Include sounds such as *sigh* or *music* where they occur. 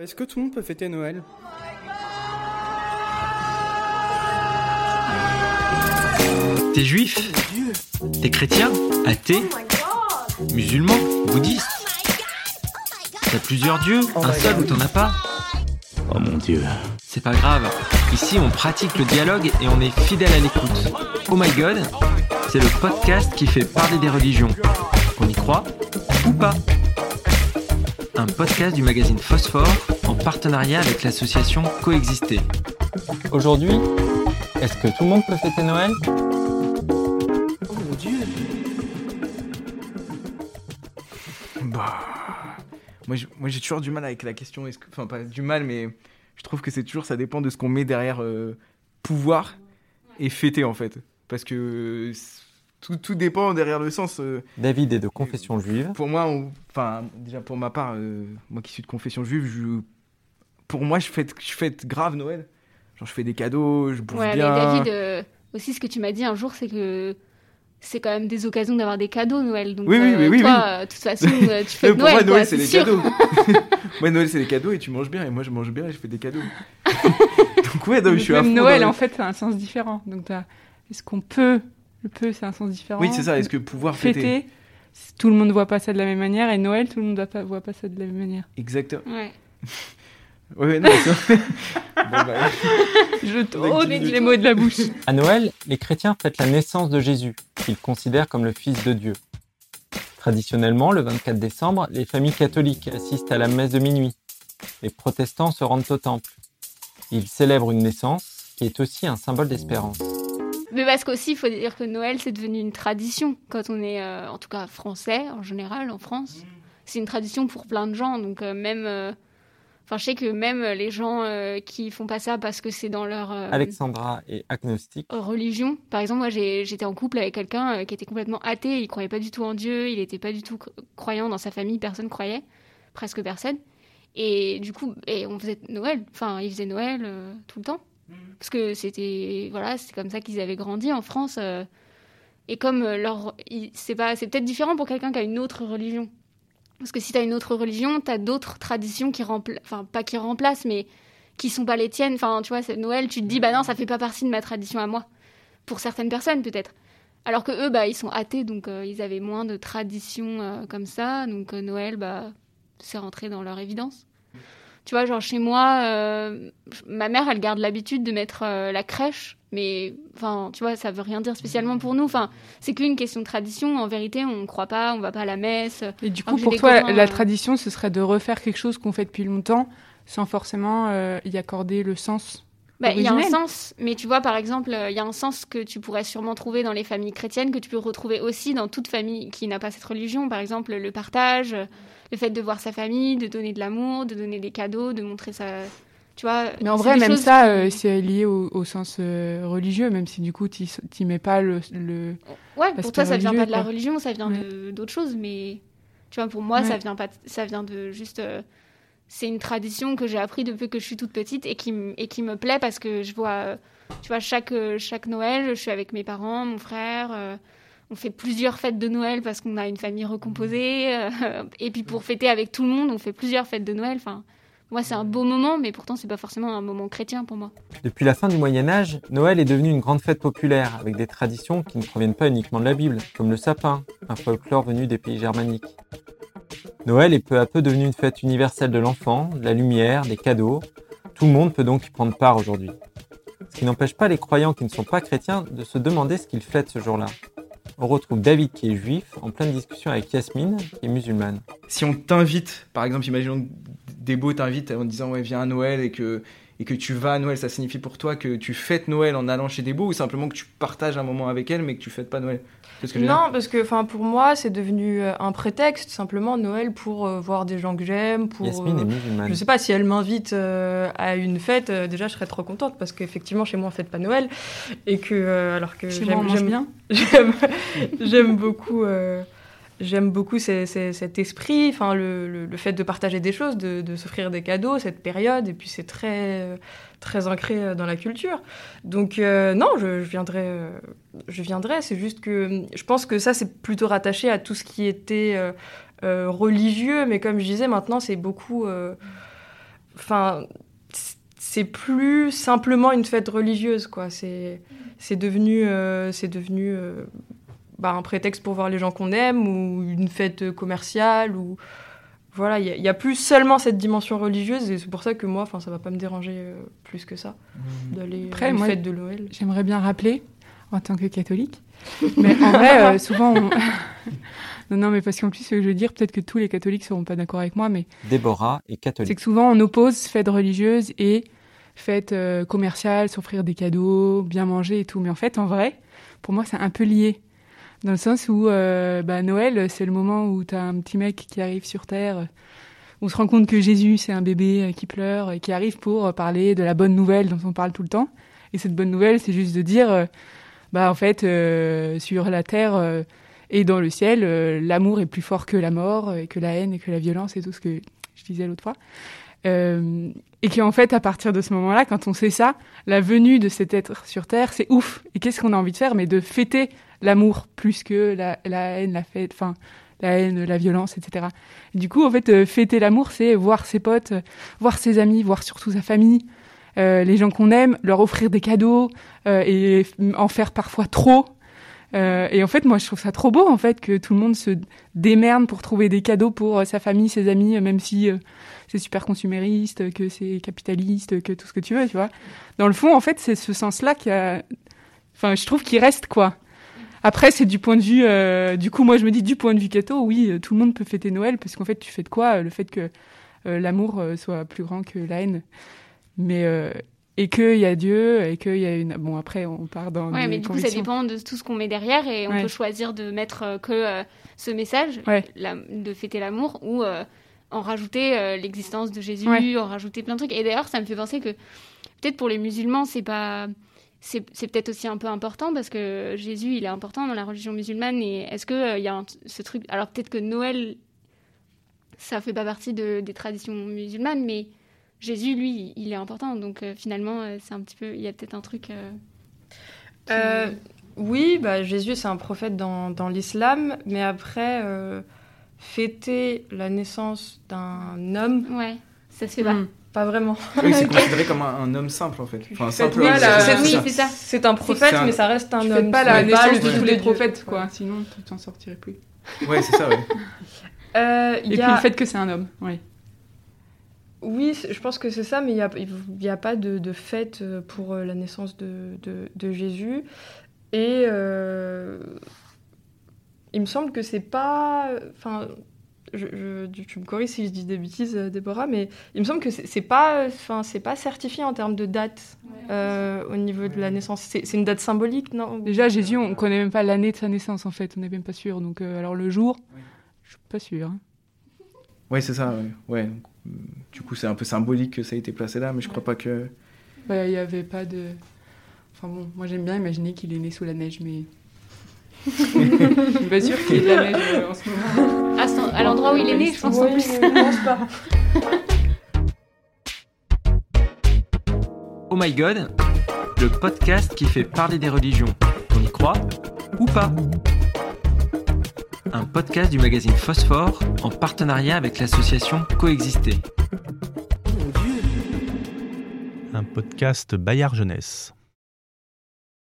Est-ce que tout le monde peut fêter Noël? T'es juif? T'es chrétien? Athée? Musulman? Bouddhiste? T'as plusieurs dieux? Un seul ou t'en as pas? Oh mon dieu. C'est pas grave. Ici, on pratique le dialogue et on est fidèle à l'écoute. Oh my god, c'est le podcast qui fait parler des religions. On y croit ou pas? Un podcast du magazine Phosphore en partenariat avec l'association Coexister. Aujourd'hui, est-ce que tout le monde peut fêter Noël? Oh mon dieu Bah. Moi, j'ai- moi, j'ai toujours du mal avec la question. est-ce que- Enfin, pas du mal, mais je trouve que c'est toujours. Ça dépend de ce qu'on met derrière euh, pouvoir et fêter, en fait. Parce que euh, tout, tout dépend derrière le sens. euh, David est de confession juive. pour moi, on- enfin, déjà pour ma part, euh, moi qui suis de confession juive, je, pour moi, je fête, je fête grave Noël. Genre, je fais des cadeaux, je bouffe Ouais, bien. mais David, euh, aussi, ce que tu m'as dit un jour, c'est que c'est quand même des occasions d'avoir des cadeaux Noël. Donc, Oui, oui, euh, oui, oui, toi, oui. euh, de toute façon, euh, tu *laughs* fais pour Noël. moi, quoi, Noël, c'est les cadeaux. *laughs* moi, Noël, c'est les cadeaux et tu manges bien. Et moi, je mange bien et je fais des cadeaux. *laughs* Donc, ouais, non, je suis à fond Noël, le- en fait, c'est un sens différent. Donc, est-ce qu'on peut Le peut, c'est un sens différent. Oui, c'est ça. Est-ce que pouvoir fêter Fêter, tout le monde ne voit pas ça de la même manière. Et Noël, tout le monde ne voit pas, ça de la même manière. Exactement. Ouais. *laughs* Ouais, ouais, non, c'est- *laughs* bon, bah, *laughs* Je t'ôte les mots de la bouche. À Noël, les chrétiens fêtent la naissance de Jésus, qu'ils considèrent comme le Fils de Dieu. Traditionnellement, le 24 décembre, les familles catholiques assistent à la messe de minuit. Les protestants se rendent au temple. Ils célèbrent une naissance qui est aussi un symbole d'espérance. Mais parce qu'aussi, il faut dire que Noël, c'est devenu une tradition quand on est, euh, en tout cas, français en général, en France. C'est une tradition pour plein de gens. Donc, euh, même. euh, Enfin, je sais que même les gens qui font pas ça parce que c'est dans leur. Alexandra est agnostique. religion. Par exemple, moi, j'étais en couple avec quelqu'un qui était complètement athée. Il croyait pas du tout en Dieu. Il était pas du tout cro- croyant dans sa famille. Personne croyait, presque personne. Et du coup, et on faisait Noël. Enfin, ils faisaient Noël tout le temps parce que c'était voilà, c'est comme ça qu'ils avaient grandi en France. euh, et comme euh, leur, c'est pas, c'est peut-être différent pour quelqu'un qui a une autre religion. Parce que si tu as une autre religion, tu as d'autres traditions qui remplacent, enfin pas qui remplacent, mais qui sont pas les tiennes. Enfin, tu vois, c'est Noël, tu te dis, bah non, ça fait pas partie de ma tradition à moi. Pour certaines personnes, peut-être. Alors que eux, bah, ils sont athées, donc euh, ils avaient moins de traditions comme ça. Donc Noël, bah, c'est rentré dans leur évidence. Tu vois, genre chez moi, euh, ma mère, elle garde l'habitude de mettre euh, la crèche, mais enfin, tu vois, ça veut rien dire spécialement pour nous. Enfin, c'est qu'une question de tradition. En vérité, on ne croit pas, on va pas à la messe. Et du coup, pour toi, copains, la euh, tradition, ce serait de refaire quelque chose qu'on fait depuis longtemps sans forcément y accorder le sens. Bah, il y a un sens, mais tu vois, par exemple, euh, il y a un sens que tu pourrais sûrement trouver dans les familles chrétiennes, que tu peux retrouver aussi dans toute famille qui n'a pas cette religion. Par exemple, le partage, euh, le fait de voir sa famille, de donner de l'amour, de donner des cadeaux, de montrer sa. Tu vois. Mais en c'est vrai, même ça, qui- euh, c'est lié au, au sens euh, religieux, même si du coup, tu n'y mets pas le, le- Ouais, pour toi, ça vient religieux, pas de la religion, ça vient Ouais. de d'autres choses, mais tu vois, pour moi, ça Ouais. vient pas, ça vient de juste. euh, c'est une tradition que j'ai appris depuis que je suis toute petite et qui, et qui me plaît parce que je vois, tu vois, chaque, chaque Noël, je suis avec mes parents, mon frère. euh, on fait plusieurs fêtes de Noël parce qu'on a une famille recomposée. euh, et puis pour fêter avec tout le monde, on fait plusieurs fêtes de Noël. Enfin, moi, c'est un beau moment, mais pourtant, c'est pas forcément un moment chrétien pour moi. Depuis la fin du Moyen Âge, Noël est devenu une grande fête populaire, avec des traditions qui ne proviennent pas uniquement de la Bible, comme le sapin, un folklore venu des pays germaniques. Noël est peu à peu devenu une fête universelle de l'enfant, de la lumière, des cadeaux. Tout le monde peut donc y prendre part aujourd'hui. Ce qui n'empêche pas les croyants qui ne sont pas chrétiens de se demander ce qu'ils fêtent ce jour-là. On retrouve David qui est juif en pleine discussion avec Yasmine qui est musulmane. si on t'invite, par exemple, imaginons Débo t'invite en disant ouais viens à Noël et que et que tu vas à Noël, ça signifie pour toi que tu fêtes Noël en allant chez Débo ou simplement que tu partages un moment avec elle mais que tu fêtes pas Noël? Que Non, parce que enfin pour moi, c'est devenu euh, un prétexte simplement Noël pour euh, voir des gens que j'aime, pour Yasmine euh, est musulmane. je sais pas si elle m'invite euh, à une fête, euh, déjà je serais trop contente parce qu'effectivement chez moi on fête pas Noël et que euh, alors que j'aime bien. *laughs* j'aime j'aime beaucoup euh, j'aime beaucoup cet esprit enfin le, fait de partager des choses de, s'offrir des cadeaux cette période et puis c'est très très ancré euh, dans la culture donc euh, non je, viendrai euh, je viendrai c'est juste que hum, je pense que ça c'est plutôt rattaché à tout ce qui était religieux mais comme je disais maintenant c'est beaucoup enfin, c'est plus simplement une fête religieuse, quoi. C'est, devenu, c'est devenu bah, un prétexte pour voir les gens qu'on aime ou une fête commerciale ou voilà, il y, a plus seulement cette dimension religieuse et c'est pour ça que moi, enfin, ça va pas me déranger euh, plus que ça Mmh. d'aller à une moi, fête de Noël. J'aimerais bien rappeler, en tant que catholique, mais en vrai, euh, *laughs* souvent, on... *laughs* non, non, mais parce qu'en plus, ce que je veux dire, peut-être que tous les catholiques seront pas d'accord avec moi, mais Déborah est c'est catholique. que souvent on oppose fête religieuse et fête euh, commerciale, s'offrir des cadeaux, bien manger et tout. Mais en fait, en vrai, pour moi, c'est un peu lié. Dans le sens où euh, bah, Noël, c'est le moment où tu as un petit mec qui arrive sur Terre, on se rend compte que Jésus, c'est un bébé euh, qui pleure et qui arrive pour euh, parler de la bonne nouvelle dont on parle tout le temps. Et cette bonne nouvelle, c'est juste de dire, bah en fait, sur la Terre et dans le ciel, l'amour est plus fort que la mort, et que la haine et que la violence et tout ce que je disais l'autre fois. Euh, et qu'en fait, à partir de ce moment-là, quand on sait ça, la venue de cet être sur Terre, c'est ouf. Et qu'est-ce qu'on a envie de faire Mais de fêter l'amour plus que la, la haine, la fête, enfin, la haine, la violence, etc. Et du coup, en fait, euh, fêter l'amour, c'est voir ses potes, euh, voir ses amis, voir surtout sa famille, les gens qu'on aime, leur offrir des cadeaux et en faire parfois trop. Euh, et en fait, moi, je trouve ça trop beau, en fait, que tout le monde se démerde pour trouver des cadeaux pour euh, sa famille, ses amis, euh, même si c'est super consumériste, que c'est capitaliste, que tout ce que tu veux, tu vois. Dans le fond, en fait, c'est ce sens-là qui a... Enfin, je trouve qu'il reste, quoi. Après, c'est du point de vue... du coup, moi, je me dis, du point de vue catho, oui, tout le monde peut fêter Noël, parce qu'en fait, tu fais de quoi Le fait que l'amour soit plus grand que la haine. Mais... et qu'il y a Dieu, et qu'il y a une... Bon, après, on part dans Ouais, mais du coup, ça dépend de tout ce qu'on met derrière et on Ouais. peut choisir de mettre euh, que euh, ce message, Ouais. la- de fêter l'amour, ou euh, en rajouter euh, l'existence de Jésus, Ouais. en rajouter plein de trucs. Et d'ailleurs, ça me fait penser que peut-être pour les musulmans, c'est pas. C'est peut-être aussi un peu important parce que Jésus, il est important dans la religion musulmane. Et est-ce qu'il il y a un- ce truc. Alors peut-être que Noël, ça fait pas partie de- des traditions musulmanes, mais Jésus, lui, il est important. Donc euh, finalement, euh, c'est un petit peu. Il y a peut-être un truc. euh, qui- Euh, oui, bah, Jésus, c'est un prophète dans, dans l'islam, mais après, euh, fêter la naissance d'un homme, Ouais, ça se fait pas. Mm. pas vraiment. Oui, c'est *laughs* considéré comme un, un homme simple en fait. Enfin, simple. Oui, c'est- oui, c'est c'est ça. C'est un prophète, C'est un- mais ça reste un Tu homme. fais pas la pas naissance de tous les prophètes, quoi. Sinon, tu t'en sortirais plus. Ouais, c'est ça, ouais. Euh, Et y puis le fait que c'est un homme, oui. Oui, je pense que c'est ça, mais il n'y a, il y a pas de, de fête euh, pour euh, la naissance de, de- de Jésus. Et euh, il me semble que c'est pas. Enfin, je, je- tu- me corriges si je dis des bêtises, Déborah, mais il me semble que c'est pas, enfin, c'est pas certifié en termes de date euh, au niveau de la naissance. C'est c'est une date symbolique, non Déjà, Jésus, on connaît même pas l'année de sa naissance, en fait. On n'est même pas sûr. Donc, euh, alors le jour, je suis pas sûr. hein. Ouais, c'est ça, ouais. ouais. donc, Du coup, c'est un peu symbolique que ça a été placé là, mais je crois pas que. Ouais, il y avait pas de. Enfin bon, moi j'aime bien imaginer qu'il est né sous la neige, mais. *laughs* je suis pas sûre qu'il y ait de la neige euh, en ce moment. À, son- à l'endroit où il est né, je pense en plus. mais je pense pas. *laughs* Oh my god, le podcast qui fait parler des religions. On y croit ou pas? Un podcast du magazine Phosphore en partenariat avec l'association Coexister. Un podcast Bayard Jeunesse.